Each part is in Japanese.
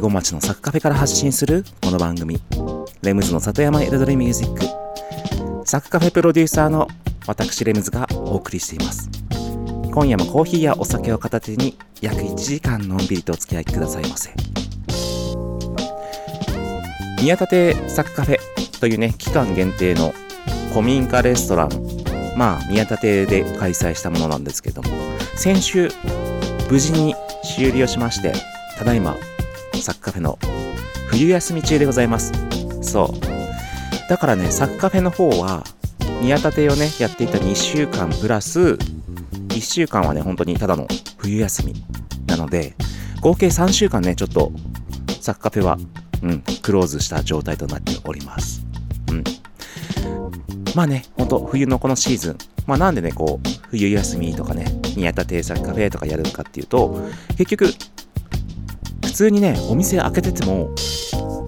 端、大子町のサクカフェから発信するこの番組、レムズの里山彩りミュージック。サクカフェプロデューサーの私レムズがお送りしています。今夜もコーヒーやお酒を片手に約1時間のんびりとお付き合いくださいませ。宮立サクカフェというね、期間限定の古民家レストランまあ、宮立で開催したものなんですけども、先週、無事に終了しまして、ただいま、サッカフェの冬休み中でございます。そう。だからね、サッカフェの方は、宮立をね、やっていた2週間プラス、1週間はね、本当にただの冬休みなので、合計3週間ね、ちょっと、サッカフェは、うん、クローズした状態となっております。うん。まあね、ほんと冬のこのシーズン、まあなんでね、こう、冬休みとかね、宮田定作カフェとかやるかっていうと、結局、通にね、お店開けてても、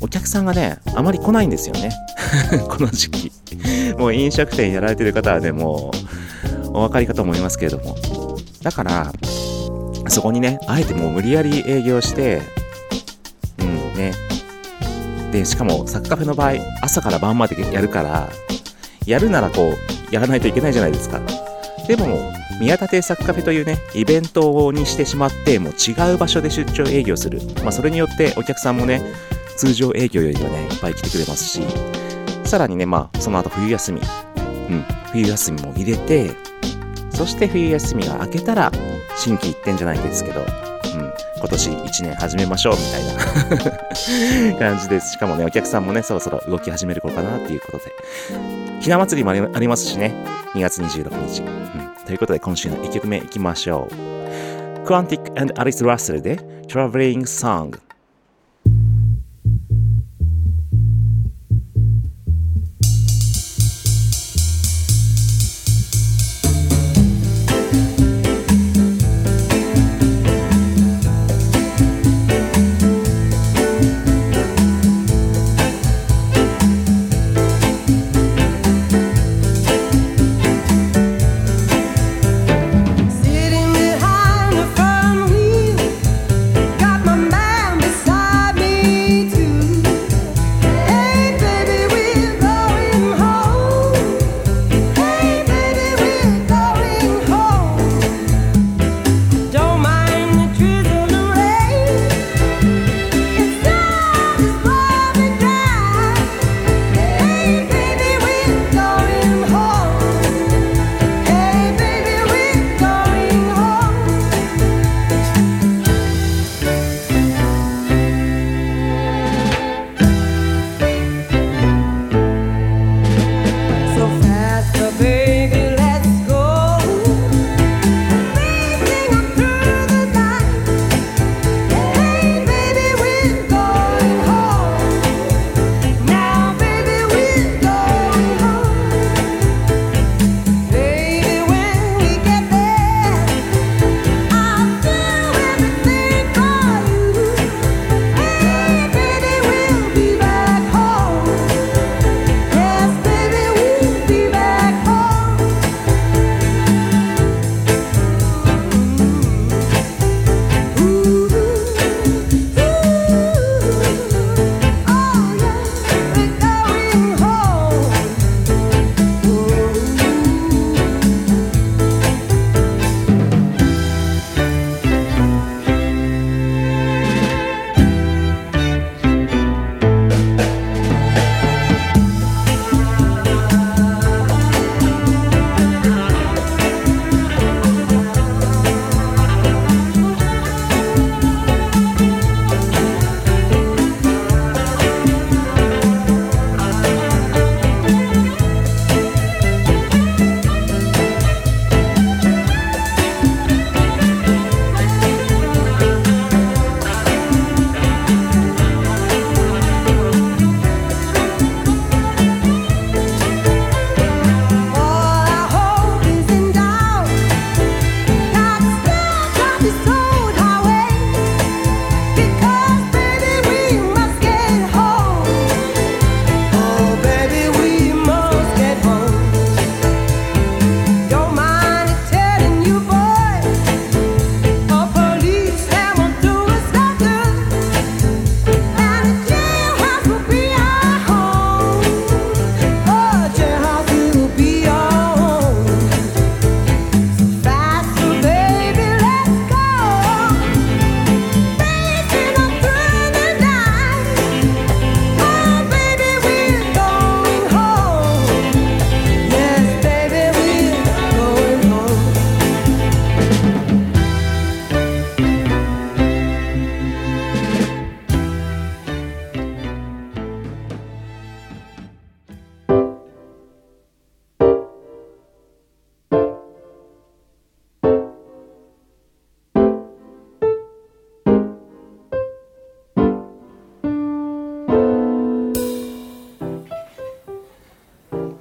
お客さんがね、あまり来ないんですよね。この時期。もう飲食店やられてる方はね、もう、お分かりかと思いますけれども。だから、そこにね、あえてもう無理やり営業して、うんね。で、しかも、サッカフェの場合、朝から晩までやるから、やるならこう、やらないといけないじゃないですか。でも、宮立サッカフェというね、イベントにしてしまって、もう違う場所で出張営業する。まあ、それによってお客さんもね、通常営業よりはね、いっぱい来てくれますし、さらにね、まあ、その後冬休み、うん、冬休みも入れて、そして冬休みが明けたら、新規一点じゃないですけど、うん、今年1年始めましょうみたいな 感じです。しかもね、お客さんもね、そろそろ動き始める頃かなっていうことで。ひな祭りもありますしね。2月26日。うん、ということで、今週の1曲目いきましょう。Quantic and Alice Russell で Traveling Song。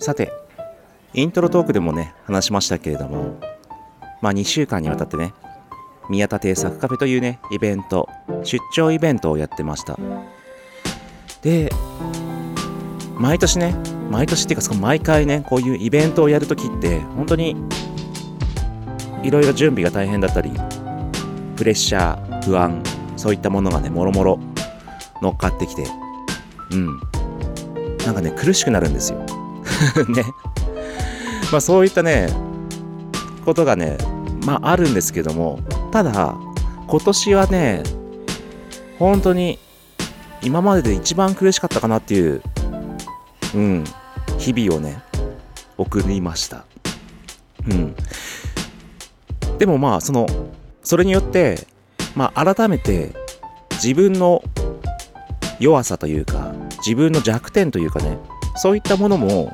さて、イントロトークでもね、話しましたけれども、まあ2週間にわたってね、宮田邸作カフェというね、イベント、出張イベントをやってました。で、毎年ね、毎年っていうか、毎回ね、こういうイベントをやるときって、本当に、いろいろ準備が大変だったり、プレッシャー、不安、そういったものがね、もろもろ乗っかってきて、うん。なんかね、苦しくなるんですよ。ね。まあそういったね、ことがね、まああるんですけども、ただ、今年はね、本当に今までで一番苦しかったかなっていう、うん、日々をね、送りました。うん。でもまあ、その、それによって、まあ改めて自分の弱さというか、自分の弱点というかね、そういったものも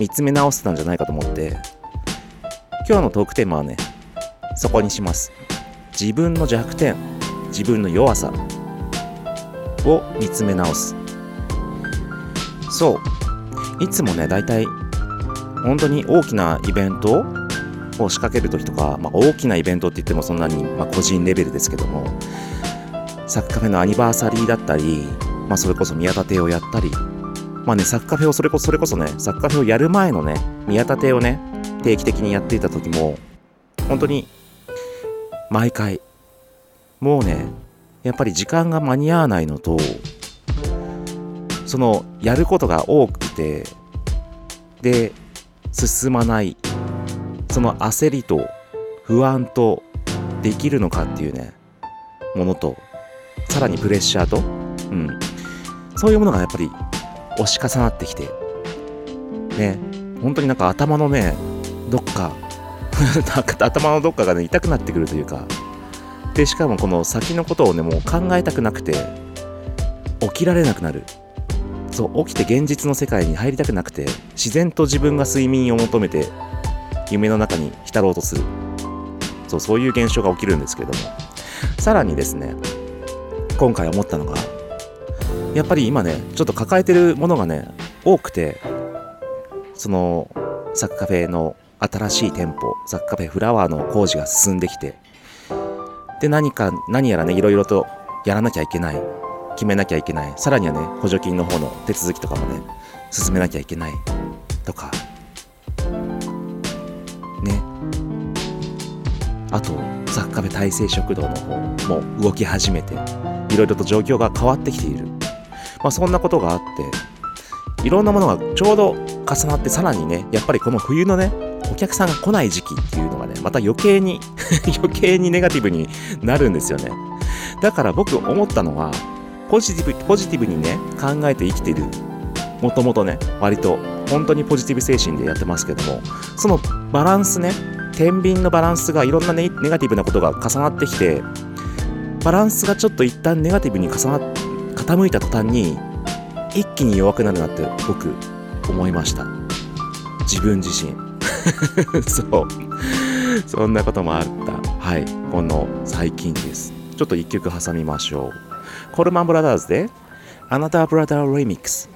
見つめ直せたんじゃないかと思って、今日のトークテーマはね、そこにします。自分の弱点、自分の弱さを見つめ直す。そう。いつもね、大体、本当に大きなイベントを仕掛けるときとか、まあ、大きなイベントって言ってもそんなに、まあ、個人レベルですけども、サッカフェのアニバーサリーだったり、まあ、それこそ宮田邸をやったり、まあね、サッカーフェをそれこそ、それこそね、サッカーフェをやる前のね、宮田邸をね、定期的にやっていた時も、本当に、毎回、もうね、やっぱり時間が間に合わないのと、その、やることが多くて、で、進まない、その焦りと不安とできるのかっていうね、ものと、さらにプレッシャーと、うん、そういうものがやっぱり押し重なってきて、ね、本当になんか頭のね、どっか 頭のどっかがね、痛くなってくるというか、で、しかもこの先のことをね、もう考えたくなくて、起きられなくなる。そう、起きて現実の世界に入りたくなくて、自然と自分が睡眠を求めて、夢の中に浸ろうとする。そう、そういう現象が起きるんですけれども。さらにですね、今回思ったのが、やっぱり今ね、ちょっと抱えてるものがね、多くて、その、サッカフェの新しい店舗、サッカフェフラワーの工事が進んできて、で、何か、何やらね、いろいろとやらなきゃいけない。決めなきゃいけない。さらにはね、補助金の方の手続きとかもね、進めなきゃいけない。とか。ね。あと、サッカフェ大成食堂の方も動き始めて、いろいろと状況が変わってきている。まあ、そんなことがあって、いろんなものがちょうど重なってさらにね、やっぱりこの冬のね、お客さんが来ない時期っていうのがね、また余計に 余計にネガティブになるんですよね。だから僕思ったのは、ポジティブ、ポジティブにね、考えて生きてる。もともとね、割と、本当にポジティブ精神でやってますけども、そのバランスね、天秤のバランスがいろんなネガティブなことが重なってきて、バランスがちょっと一旦ネガティブに重なって傾いた途端に一気に弱くなるなって僕思いました。自分自身。そう。そんなこともあった。はい。この最近です。ちょっと一曲挟みましょう。コルマンブラザーズでアナターブラザーリミックス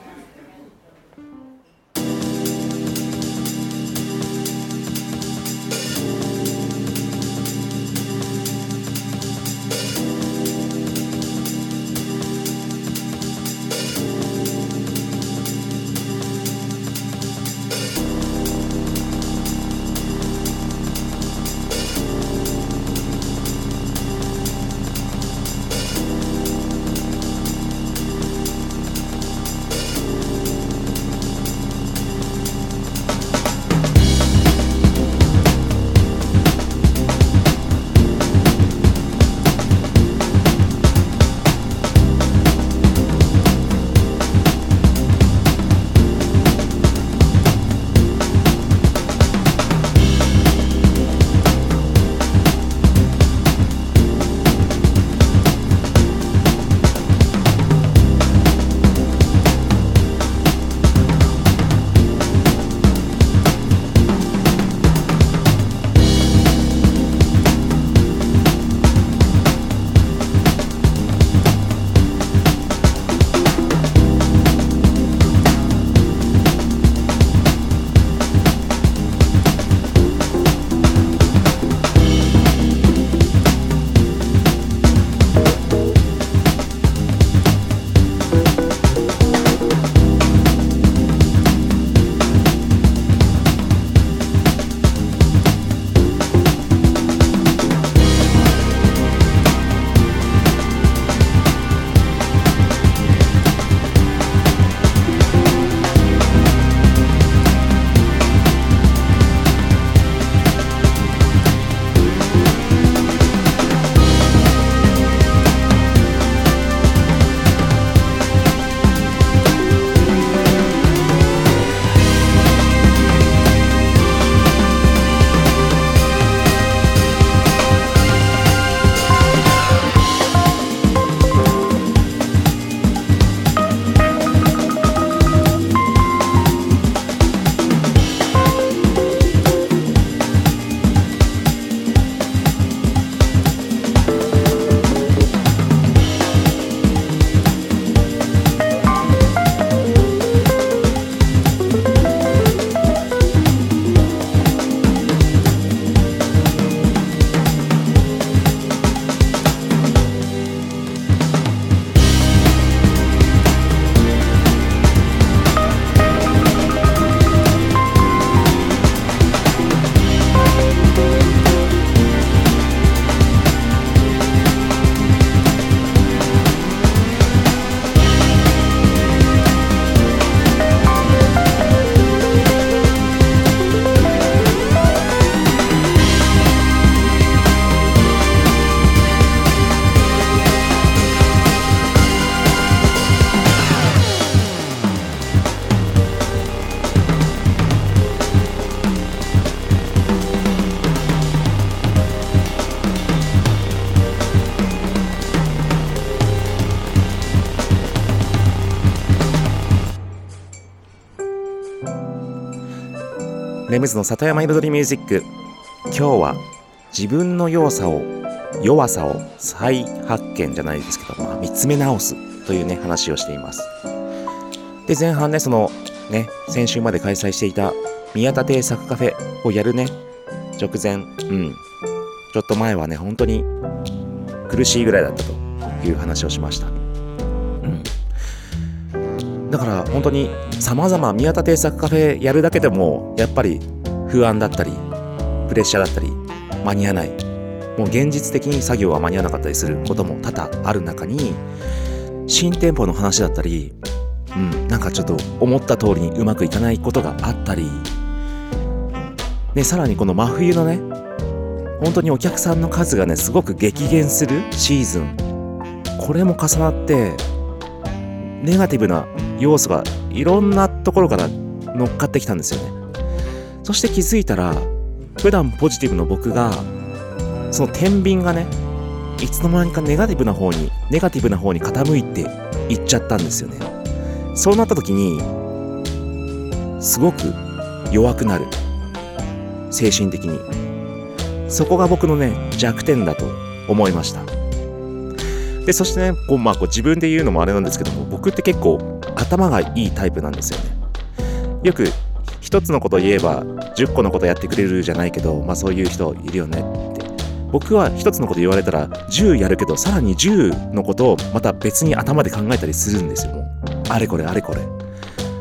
ムズの里山彩りミュージック今日は自分の弱さを弱さを再発見じゃないですけど、まあ、見つめ直すというね話をしています。で前半ねそのね先週まで開催していた宮田邸作カフェをやるね直前うん。ちょっと前はね本当に苦しいぐらいだったという話をしました。うん。だから本当に様々宮田邸作カフェやるだけでもやっぱり不安だったりプレッシャーだったり間に合わないもう現実的に作業は間に合わなかったりすることも多々ある中に新店舗の話だったりうん、なんかちょっと思った通りにうまくいかないことがあったり、ね、さらにこの真冬のね、本当にお客さんの数がね、すごく激減するシーズン。これも重なって、ネガティブな要素がいろんなところから乗っかってきたんですよね。そして気づいたら、普段ポジティブの僕が、その天秤がね、いつの間にかネガティブな方に、ネガティブな方に傾いていっちゃったんですよね。そうなった時にすごく弱くなる精神的にそこが僕のね弱点だと思いましたでそしてねこう、まあ、こう自分で言うのもあれなんですけども僕って結構頭がいいタイプなんですよね。よく一つのことを言えば10個のことやってくれるじゃないけど、まあ、そういう人いるよねって。僕は一つのこと言われたら10やるけどさらに10のことをまた別に頭で考えたりするんですよもう。あれこれあれこれ。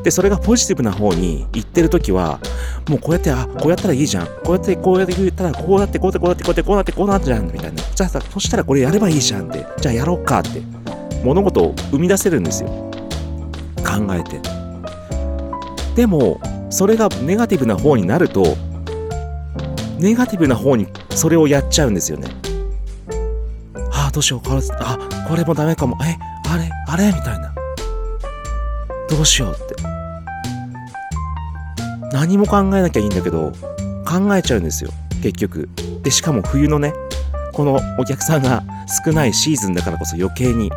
でそれがポジティブな方に行ってる時はもうこうやってあこうやったらいいじゃん。こうやってこうやって言ったらこうやってこうやってこうやってこうやってこうなってこうなっちゃうみたいなじゃあさそしたらこれやればいいじゃんってじゃあやろうかって物事を生み出せるんですよ考えて。でもそれがネガティブな方になるとネガティブな方にそれをやっちゃうんですよね。ああどうしようこれあこれもダメかも。えあれあれ？みたいな。どうしようって。何も考えなきゃいいんだけど考えちゃうんですよ結局。でしかも冬のねこのお客さんが少ないシーズンだからこそ余計に。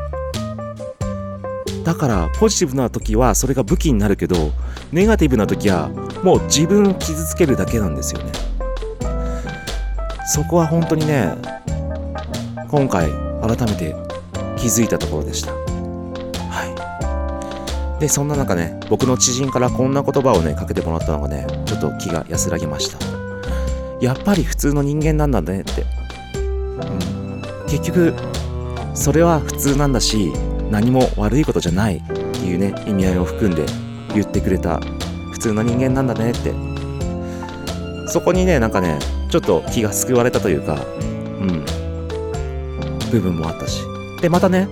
だからポジティブな時はそれが武器になるけどネガティブな時はもう自分を傷つけるだけなんですよねそこは本当にね今回改めて気づいたところでしたはいで、そんな中ね、僕の知人からこんな言葉をね、かけてもらったのがね、ちょっと気が安らぎました。やっぱり普通の人間なんだねって。うん。結局、それは普通なんだし、何も悪いことじゃないっていうね、意味合いを含んで言ってくれた、普通の人間なんだねって。そこにね、なんかね、ちょっと気が救われたというか、うん、部分もあったし。で、またね、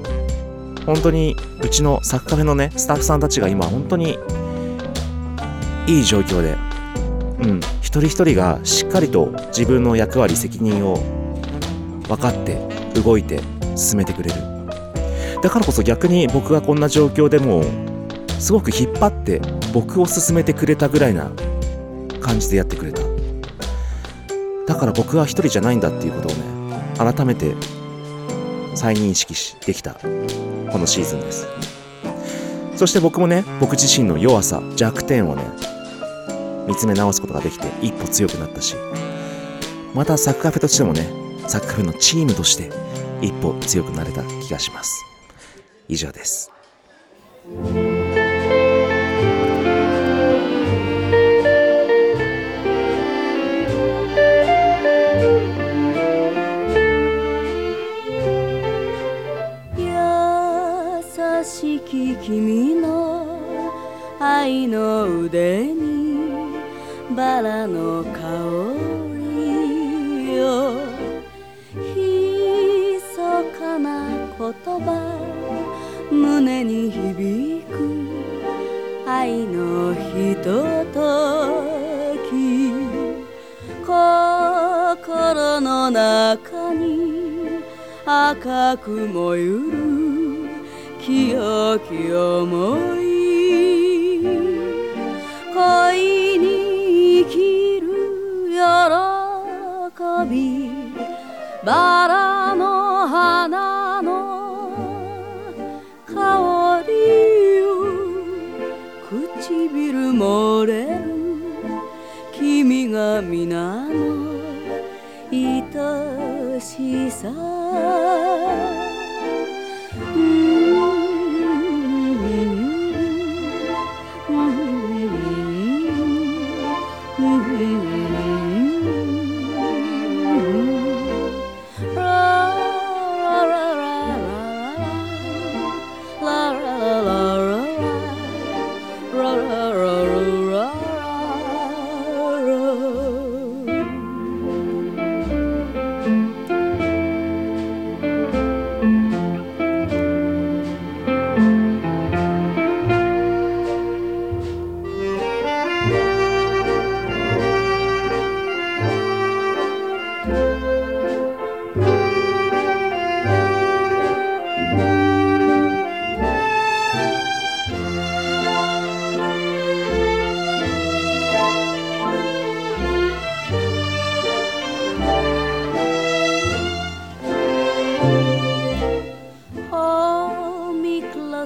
本当にうちのサッカフェのね、スタッフさんたちが今本当にいい状況で、うん、一人一人がしっかりと自分の役割、責任を分かって動いて進めてくれる。だからこそ逆に僕がこんな状況でもすごく引っ張って僕を進めてくれたぐらいな感じでやってくれた。だから僕は一人じゃないんだっていうことをね、改めて再認識しできたこのシーズンですそして僕もね僕自身の弱さ弱点をね見つめ直すことができて一歩強くなったしまたサッカーフェとしてもねサッカーフェのチームとして一歩強くなれた気がします以上です。優しき君の愛の腕にバラの香りよひそかな言葉胸に響く愛のひととき。心の中に赤く燃ゆる清き思い。恋に生きる喜び。バラの花唇漏れる君が皆の愛しさ。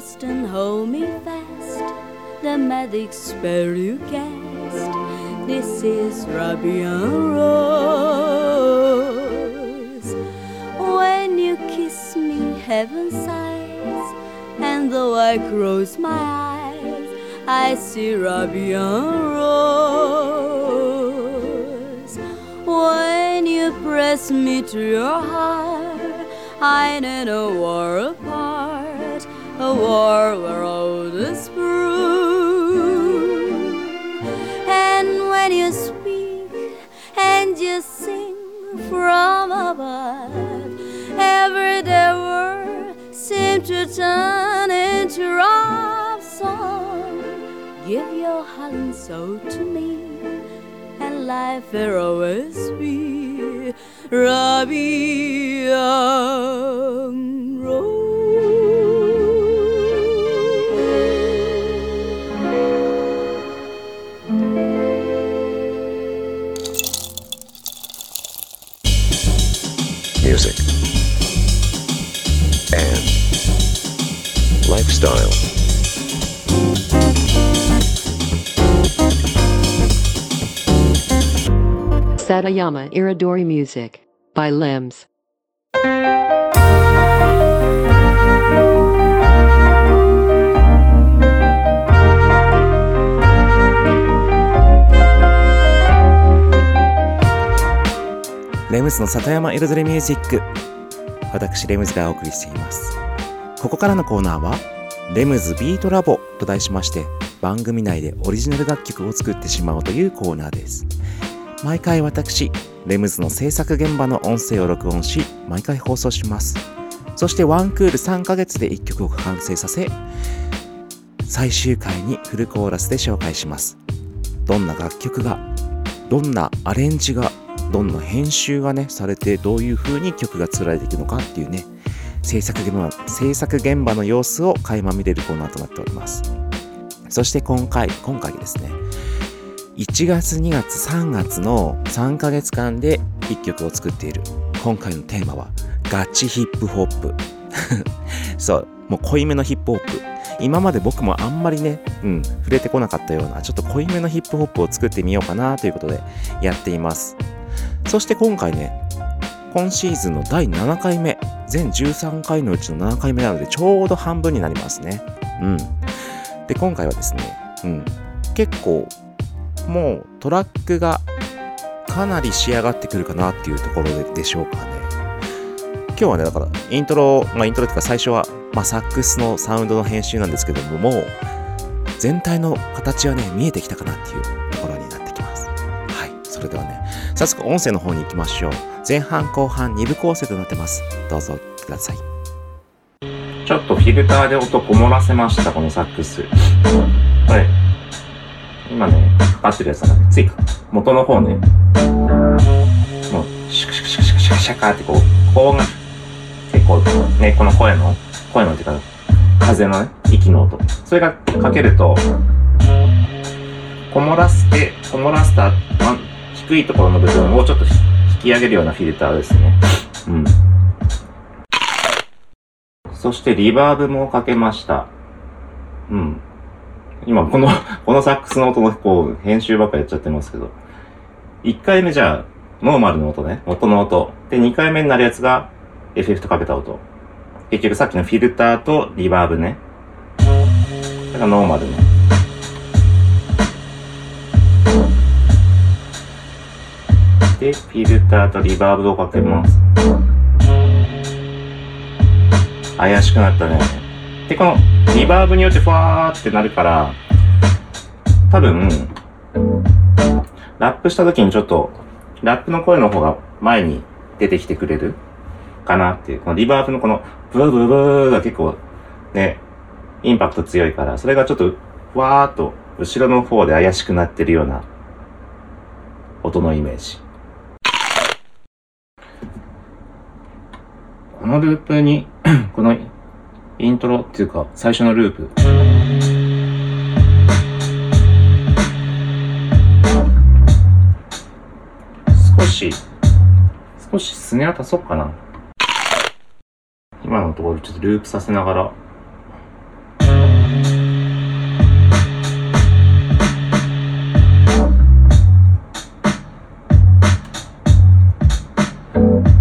fast hold me fast. The magic spell you cast. This is Rubian Rose. When you kiss me, heaven sighs. And though I close my eyes, I see Rubian Rose. When you press me to your heart, I don't know war apart a war where all is through. And when you speak and you sing from above, every day word seems to turn into love song. Give your heart and soul to me, and life will always be Rabbi. ヤマ Iridori Music by Limbs レムズの里山彩りミュージック。私レムズがお送りしています。ここからのコーナーはレムズビートラボと題しまして番組内でオリジナル楽曲を作ってしまおうというコーナーです毎回私、レムズの制作現場の音声を録音し、毎回放送します。そしてワンクール3ヶ月で1曲を完成させ、最終回にフルコーラスで紹介します。どんな楽曲が、どんなアレンジが、どんな編集がね、されて、どういう風に曲が作られていくのかっていうね、制作現場制作現場の様子を垣間見れるコーナーとなっております。そして今回、今回ですね、1月2月3月の3ヶ月間で1曲を作っている。今回のテーマはガチヒップホップ。そうもう濃いめのヒップホップ。今まで僕もあんまりね、うん、触れてこなかったようなちょっと濃いめのヒップホップを作ってみようかなということでやっています。そして今回ね今シーズンの第7回目全13回のうちの7回目なのでちょうど半分になりますねうんで今回はですね、うん、結構もうトラックがかなり仕上がってくるかなっていうところでしょうかね。今日はね、だからイントロ、まあイントロっていうか最初は、まあサックスのサウンドの編集なんですけども、もう全体の形はね、見えてきたかなっていうところになってきます。はい。それではね、早速音声の方に行きましょう。前半後半2部構成となってます。どうぞください。ちょっとフィルターで音こもらせました、このサックス。はい。今ね、かかってるやつなんで、つい元の方ね、もう、シュクシュクシュクシュクシャカってこう、高音結構ね、この声の、声のっていうか、風のね、息の音。それがかけると、こもらせて、こもらせた、低いところの部分をもうちょっと引き上げるようなフィルターですね。うん。そしてリバーブもかけました。うん。今この このサックスの音のこう編集ばっかやっちゃってますけど。1回目じゃあ、ノーマルの音ね。元の音。で、2回目になるやつが、エフェクトかけた音。結局さっきのフィルターとリバーブね。だからノーマルね。でフィルターとリバーブをかけます怪しくなったねでこのリバーブによってファーってなるから多分ラップした時にちょっとラップの声の方が前に出てきてくれるかなっていう。このリバーブのこのブーブーブーが結構ね、インパクト強いから、それがちょっとふわーっと後ろの方で怪しくなってるような音のイメージ。このループに このイントロっていうか最初のループ少し少しすねアたそうかな今のところちょっとループさせながらうん。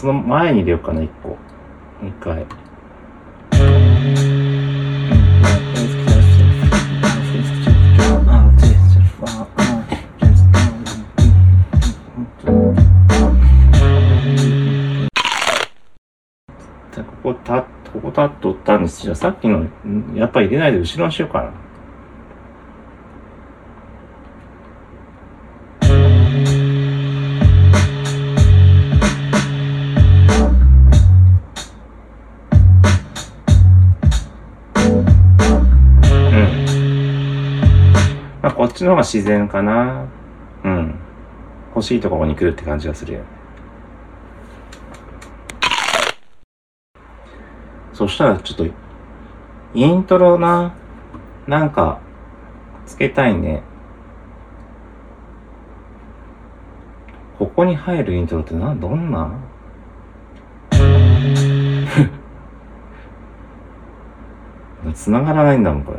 その前に出ようかな、一個。一回。ここた、ここたっとったんですよ。さっきの、やっぱり入れないで後ろにしようかな。ちの方が自然かな。うん。欲しいところに来るって感じがするよね。そしたらちょっと、イントロな、なんか、つけたいね。ここに入るイントロってな、どんな？繋がらないんだもん、これ。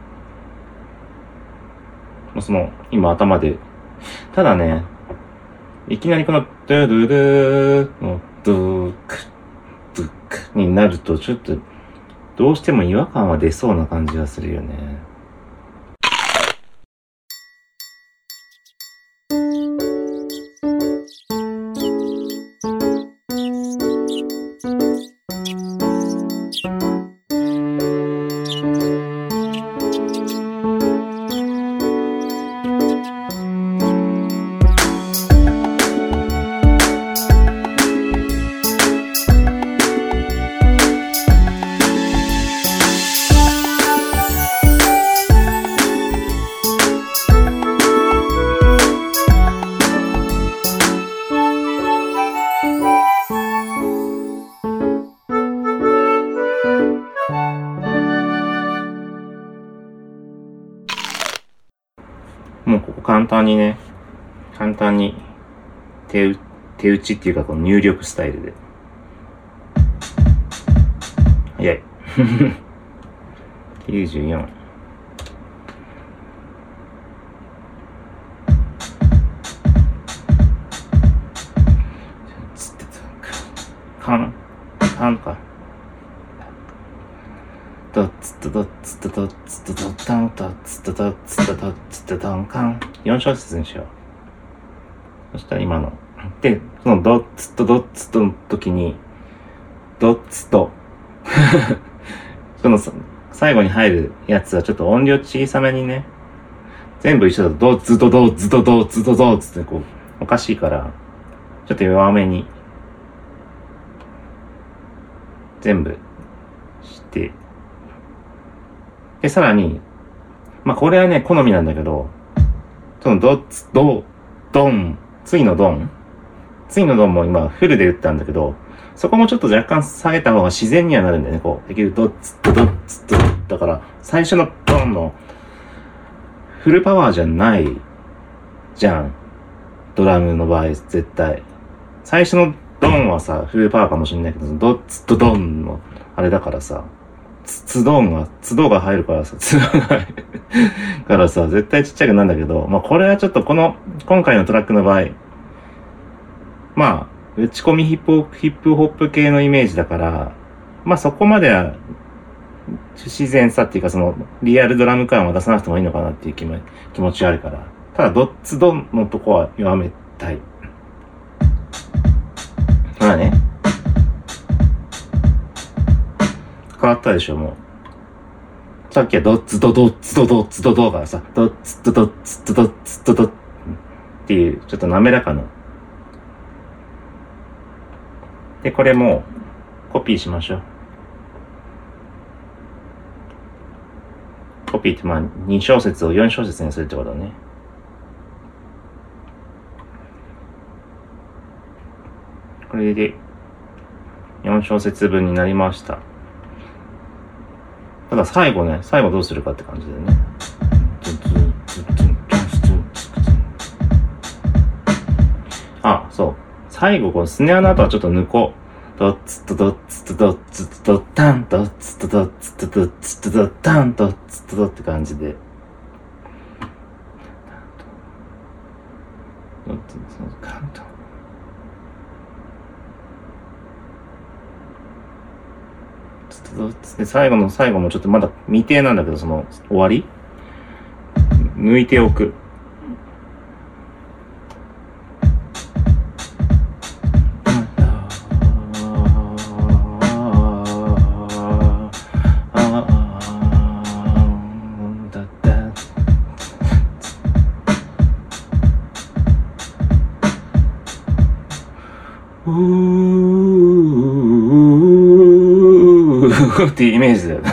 その、今頭で。ただね、いきなりこの、ドゥドゥドゥのドゥク、ドゥクになるとちょっと、どうしても違和感は出そうな感じがするよね。簡単に手手打ちっていうかこの入力スタイルで。早い。94。カン、カンか。ドッツッドッツッドッツッドッタンドッツッドッツッドッツッドンカン。4小節にしよう。そしたら今の。で、そのドッツとドッツとの時に、ドッツと、その最後に入るやつはちょっと音量小さめにね、全部一緒だとドッツとドッツとドッツとドッツってこう、おかしいから、ちょっと弱めに、全部して、で、さらに、まあ、これはね、好みなんだけど、そのドッツ、ド、ドン、次のドン次のドンも今フルで打ったんだけど、そこもちょっと若干下げた方が自然にはなるんだよね。こう、できるドッツドッツドッだから、最初のドンのフルパワーじゃないじゃん。ドラムの場合、絶対。最初のドンはさ、フルパワーかもしれないけど、ドッツとドンのあれだからさ、ツドンが、ツドが入るからさ、ツドが入るからさ、絶対ちっちゃくなるんだけど、まあこれはちょっとこの、今回のトラックの場合、まあ、打ち込みヒップヒップホップ系のイメージだから、まあそこまでは自然さっていうかそのリアルドラム感は出さなくてもいいのかなっていう気も気持ちがあるから。ただドッツドンのとこは弱めたい。わったでしょ、もう。さっきはドッツドドッツドドッツドドからさ、ドッツドドッツドドッツドドっていう、ちょっと滑らかな。で、これもコピーしましょう。コピーってまあ2小節を4小節にするってことね。これで4小節分になりました。ただ最後ね、最後どうするかって感じでね。あ、そう。最後このスネアの後はちょっと抜こう。ドッツとドッツとドッツとドッタン、ドッツとドッツとドッツとドッタン、ドッツとドって感じで。ドッツとカント。で、最後の最後もちょっとまだ未定なんだけど、その終わり？抜いておく。っていうイメージだよ。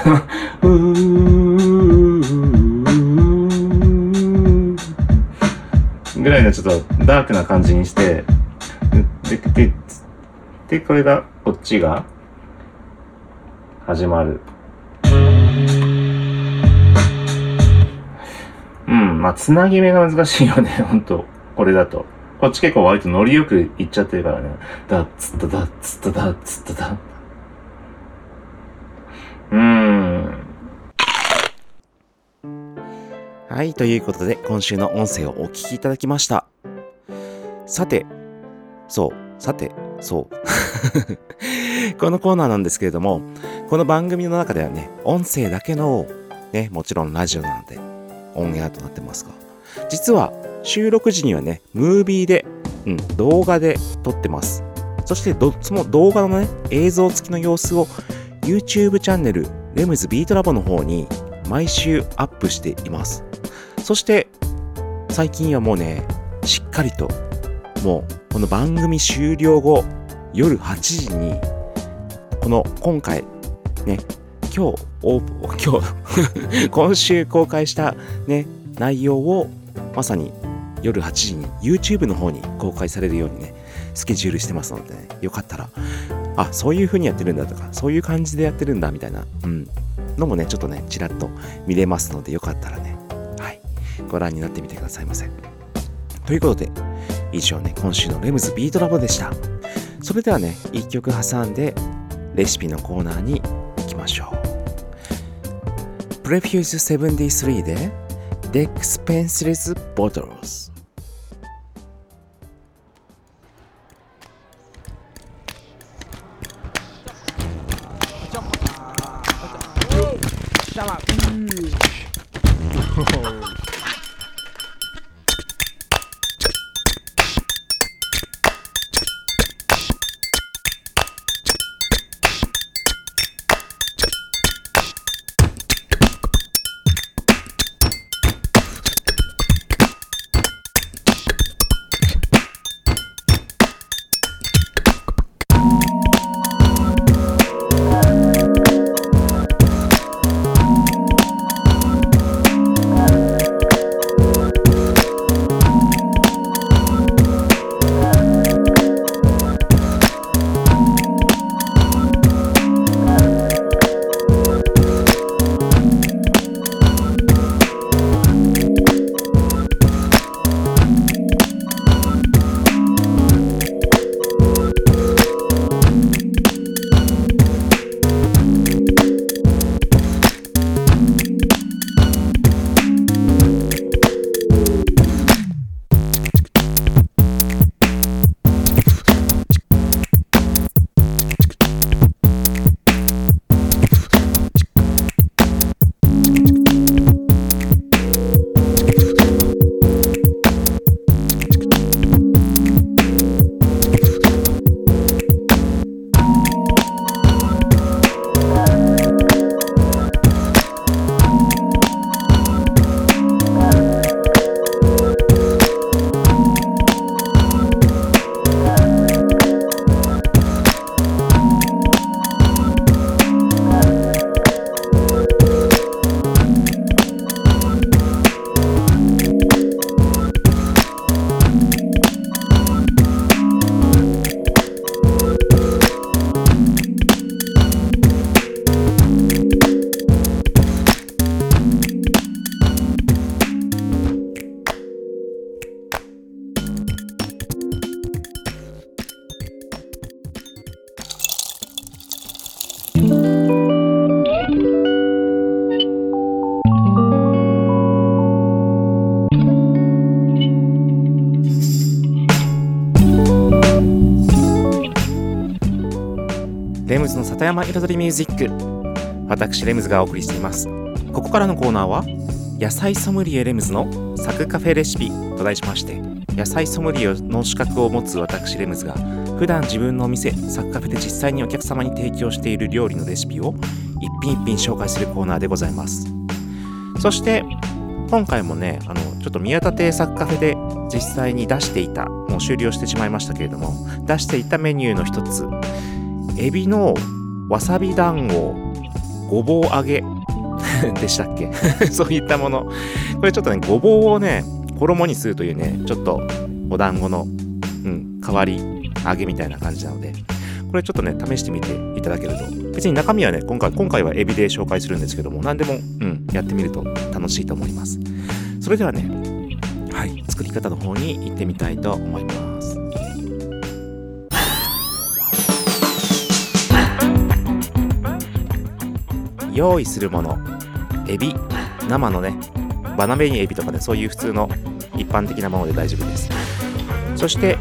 ぐらいのちょっとダークな感じにして、で、で、で、これが、こっちが、始まる。うん、まあ、つなぎ目が難しいよね、ほんと。これだと。こっち結構割とノリよくいっちゃってるからね。ダッツッタダッツッタダッツッタダッはい、ということで今週の音声をお聞きいただきました。さて、そう、さて、そう。このコーナーなんですけれども、この番組の中ではね、音声だけの、ね、もちろんラジオなので、オンエアとなってますが、実は収録時にはね、ムービーで、うん、動画で撮ってます。そして、その動画のね、映像付きの様子を YouTube チャンネルレムズビートラボの方に毎週アップしています。そして最近はもうね、しっかりともうこの番組終了後夜8時にこの今回ね、今日今日 今週公開したね、内容をまさに夜8時に YouTube の方に公開されるようにね、スケジュールしてますので、ね、よかったらあ、そういう風にやってるんだとか、そういう感じでやってるんだみたいな、うん、のもね、ちょっとね、ちらっと見れますので、よかったらね、はい、ご覧になってみてくださいませ。ということで、以上ね、今週のレムズビートラボでした。それではね、一曲挟んで、レシピのコーナーに行きましょう。プレフューズ73で、デックレムズの里山彩りミュージック。私レムズがお送りしています。ここからのコーナーは野菜ソムリエレムズのサクカフェレシピと題しまして野菜ソムリエの資格を持つ私レムズが普段自分のお店サクカフェで実際にお客様に提供している料理のレシピを一品一品紹介するコーナーでございます。そして今回もねあのちょっと宮田亭サクカフェで実際に出していたもう終了してしまいましたけれども出していたメニューの一つ。エビのわさび団子ごぼう揚げ。でしたっけ？そういったもの。これちょっとねごぼうをね衣にするというねちょっとお団子の、うん、代わり揚げみたいな感じなのでこれちょっとね試してみていただけると。別に中身はね今回今回はエビで紹介するんですけども何でも、うん、やってみると楽しいと思います。それではねはい作り方の方に行ってみたいと思います。用意するもの。エビ。生のね。バナメイエビとかねそういう普通の一般的なもので大丈夫です。そして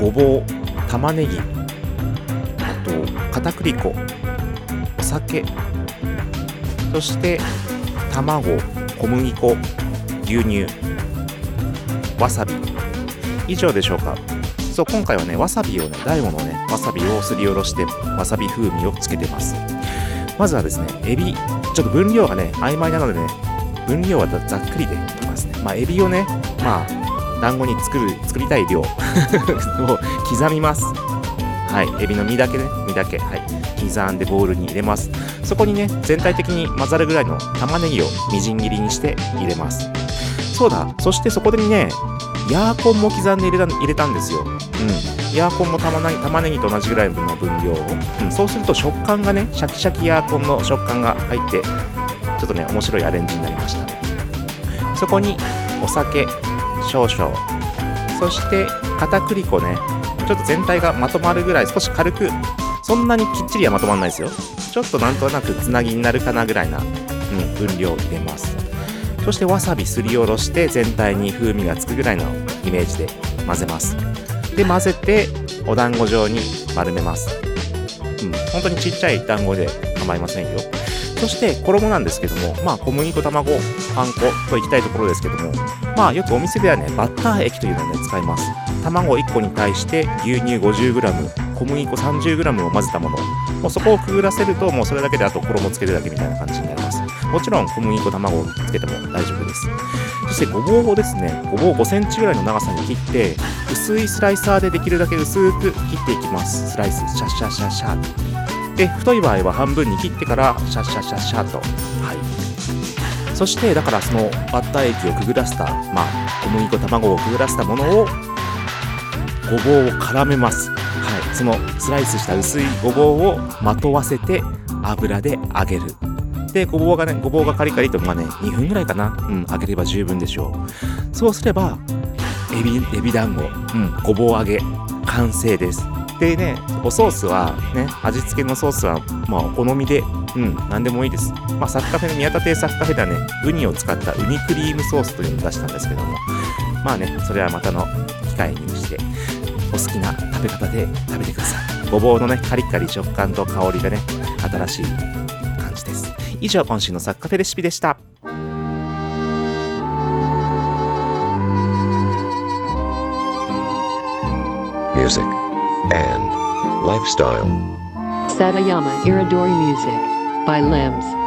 ごぼう。玉ねぎ。あと片栗粉。お酒。そして卵。小麦粉。牛乳。わさび。以上でしょうか。そう今回はねわさびをね大悟のねわさびをすりおろしてわさび風味をつけてます。まずはですね、エビ、ちょっと分量がね、曖昧なのでね、分量はざっくりでいきますね。まあ、エビをね、まあ、団子に作る、作りたい量 を刻みます。はい、エビの身だけね、身だけ、はい、刻んでボウルに入れます。そこにね、全体的に混ざるぐらいの玉ねぎをみじん切りにして入れます。そうだ、そしてそこでね、ヤーコンも刻んで入れた入れたんですよ。うん。ヤーコンも玉ねぎ玉ねぎと同じぐらいの分量を、うん、そうすると食感がね、シャキシャキヤーコンの食感が入って、ちょっとね、面白いアレンジになりました。そこにお酒少々、そして片栗粉ね、ちょっと全体がまとまるぐらい少し軽く、そんなにきっちりはまとまらないですよ。ちょっとなんとなくつなぎになるかなぐらいな、うん、分量を入れます。そしてわさびすりおろして全体に風味がつくぐらいのイメージで混ぜます。で、混ぜてお団子状に丸めます。うん、本当にちっちゃい団子で構いませんよ。そして衣なんですけども、まあ、小麦粉、卵、パン粉といきたいところですけども、まあ、よくお店ではね、バッター液というのをね、使います。卵1個に対して牛乳 50g、小麦粉 30g を混ぜたもの、もうそこをくぐらせると、もうそれだけであと衣つけるだけみたいな感じになります。もちろん小麦粉、卵をつけても大丈夫です。そしてごぼうをですね、ごぼう5センチぐらいの長さに切って、薄いスライサーでできるだけ薄く切っていきます。スライス、シャッシャッシャッシャッと。で、太い場合は半分に切ってから、シャッシャッシャッシャッと。はい。そして、だからそのバッター液をくぐらせた、まあ、小麦粉、卵をくぐらせたものを、ごぼうを絡めます。はい。そのスライスした薄いごぼうをまとわせて、油で揚げる。で、ごぼうがね、ごぼうがカリカリと、まあね、2分ぐらいかな。うん、揚げれば十分でしょう。そうすれば、エビ、エビ団子、うん、ごぼう揚げ、完成です。でね、おソースはね、味付けのソースは、まあ、お好みで、うん、何でもいいです。まあ、サッカフェの宮田亭サッカフェではね、ウニを使ったウニクリームソースというのを出したんですけども、まあね、それはまたの機会にして、お好きな食べ方で食べてください。ごぼうのね、カリカリ食感と香りがね、新しい。以上、今週のサッカフェレシピでした。music, and lifestyle. Satayama Iridori Music by Limbs.「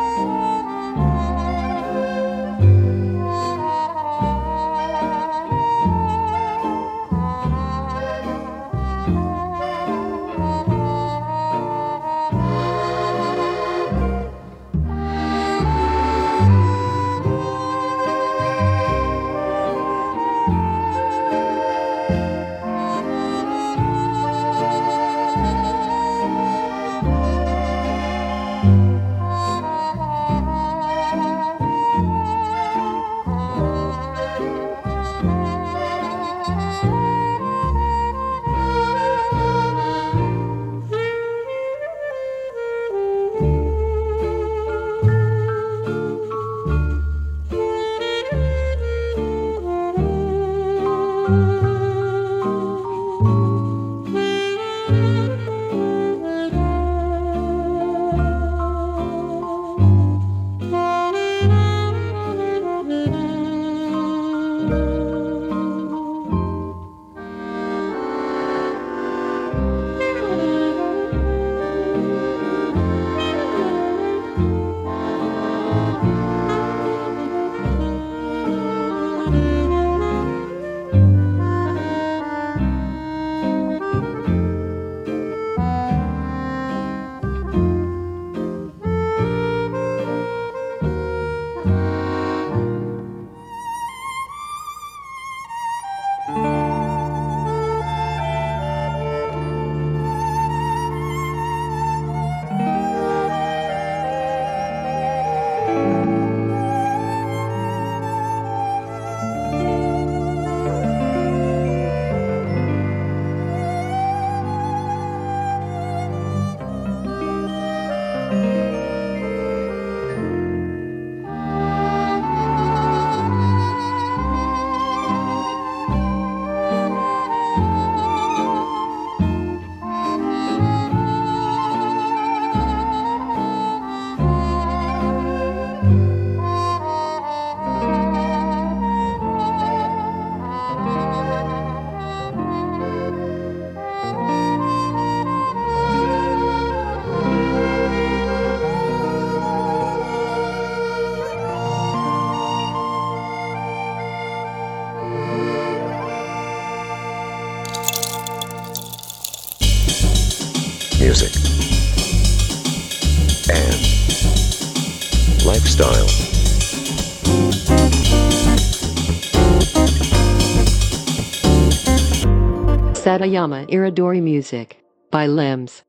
Satayama Iridori Music by Limbs.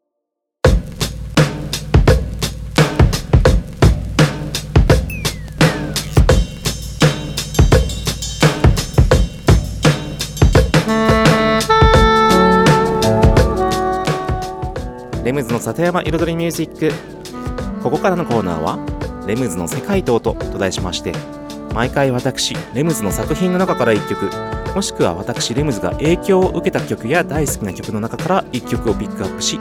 レムズの里山彩りミュージックここからのコーナーは「レムズの世界と音」と題しまして毎回私レムズの作品の中から1曲もしくは私レムズが影響を受けた曲や大好きな曲の中から1曲をピックアップし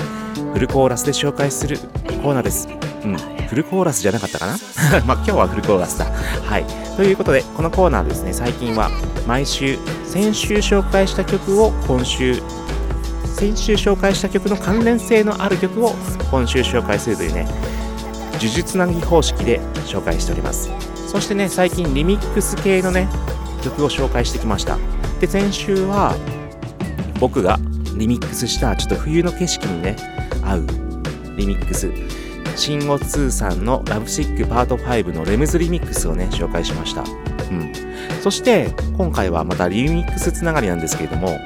フルコーラスで紹介するコーナーです、うん、フルコーラスじゃなかったかな？まあ今日はフルコーラスだ。はい。ということで、このコーナーですね、最近は毎週、先週紹介した曲を今週、先週紹介した曲の関連性のある曲を今週紹介するというね、呪術つなぎ方式で紹介しております。そしてね、最近リミックス系のね、曲を紹介してきました。で、先週は僕がリミックスしたちょっと冬の景色にね、合うリミックス。シンゴ2さんのラブシックパート5のレムズリミックスをね、紹介しました。うん。そして、今回はまたリミックスつながりなんですけれども、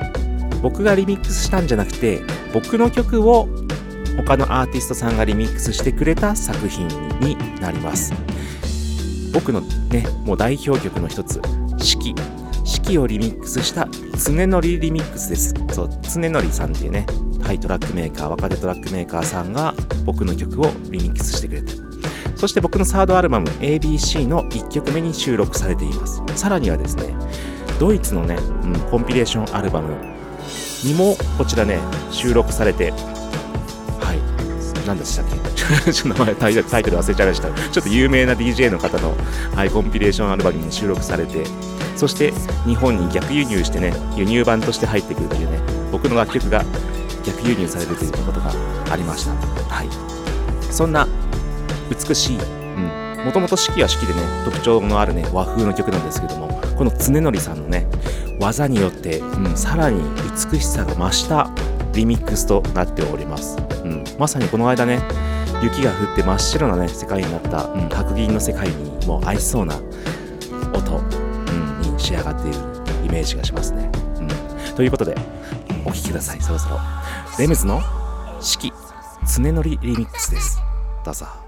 僕がリミックスしたんじゃなくて、僕の曲を他のアーティストさんがリミックスしてくれた作品になります。僕のね、もう代表曲の一つ、四季。四季をリミックスした常のりリミックスです。そう、常のりさんっていうね、はい、トラックメーカー、若手トラックメーカーさんが僕の曲をリミックスしてくれて。そして僕のサードアルバム ABC の1曲目に収録されています。さらにはですね、ドイツのね、うん、コンピレーションアルバムにもこちらね、収録されて、何でしたっけ？ちょっと名前タイトルタイトル忘れちゃいました。ちょっと有名な DJ の方の、はい、コンピレーションアルバムに収録されて、そして日本に逆輸入してね、輸入版として入ってくるというね、僕の楽曲が逆輸入されるということがありました。はい。そんな美しい、もともと四季は四季でね、特徴のあるね、和風の曲なんですけども、この常則さんのね、技によって、うん、さらに美しさが増したリミックスとなっております。うん、まさにこの間ね、雪が降って真っ白なね、世界になった、うん、白銀の世界にも合いそうな音、うん、に仕上がっているイメージがしますね。うん、ということで、お聴きください、そろそろ。レムズの四季、常則リミックスです。どうぞ。「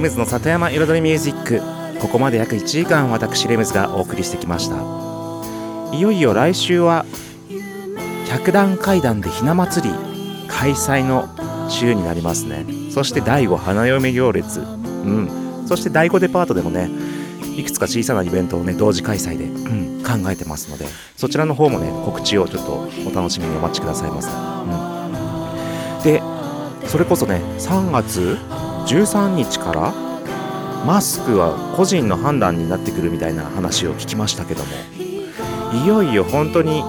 レムズの里山彩りミュージック。ここまで約1時間私レムズがお送りしてきました。いよいよ来週は百段階段でひな祭り開催の週になりますね。そして第5花嫁行列。うん。そして第5デパートでもねいくつか小さなイベントをね同時開催で、うん、考えてますのでそちらの方もね告知をちょっとお楽しみにお待ちくださいませ、うん、でそれこそね3月13日からマスクは個人の判断になってくるみたいな話を聞きましたけどもいよいよ本当に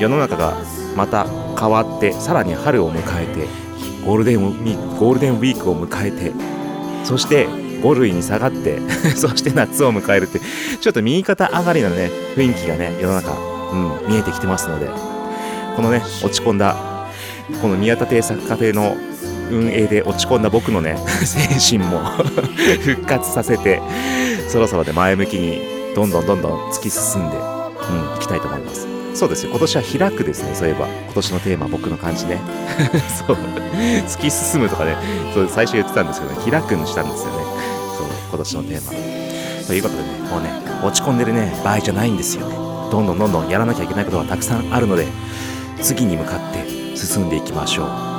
世の中がまた変わってさらに春を迎えてゴールデンウィークゴールデンウィークを迎えてそして5類に下がって そして夏を迎えるってちょっと右肩上がりのね雰囲気がね世の中、うん、見えてきてますのでこのね落ち込んだこの宮田邸作家邸の運営で落ち込んだ僕のね精神も 復活させてそろそろで前向きにどんどんどんどん突き進んで、うん、いきたいと思います。そうですよ。今年は開くですね。そういえば。今年のテーマ僕の感じね。そう。突き進むとかね。そう最初言ってたんですけどね。開くにしたんですよね。そう今年のテーマ。ということでねもうね落ち込んでるね場合じゃないんですよね。どんどんどんどんやらなきゃいけないことがたくさんあるので次に向かって進んでいきましょう。はい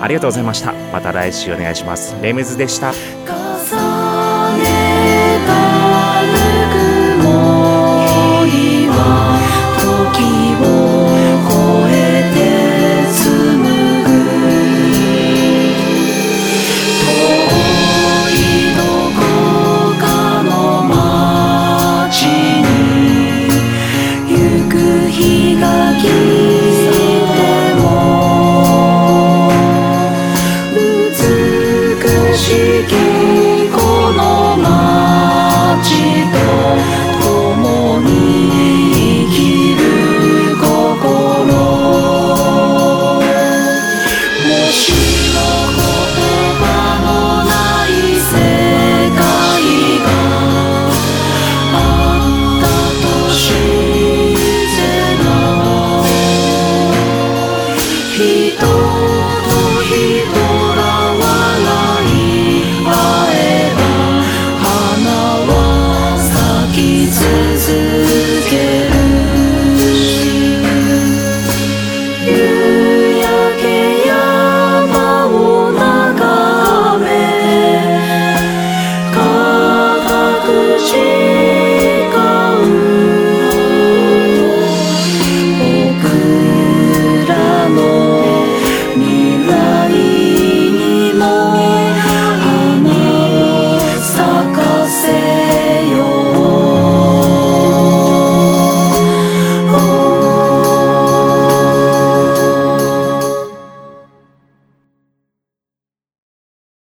ありがとうございました。また来週お願いします。レムズでした。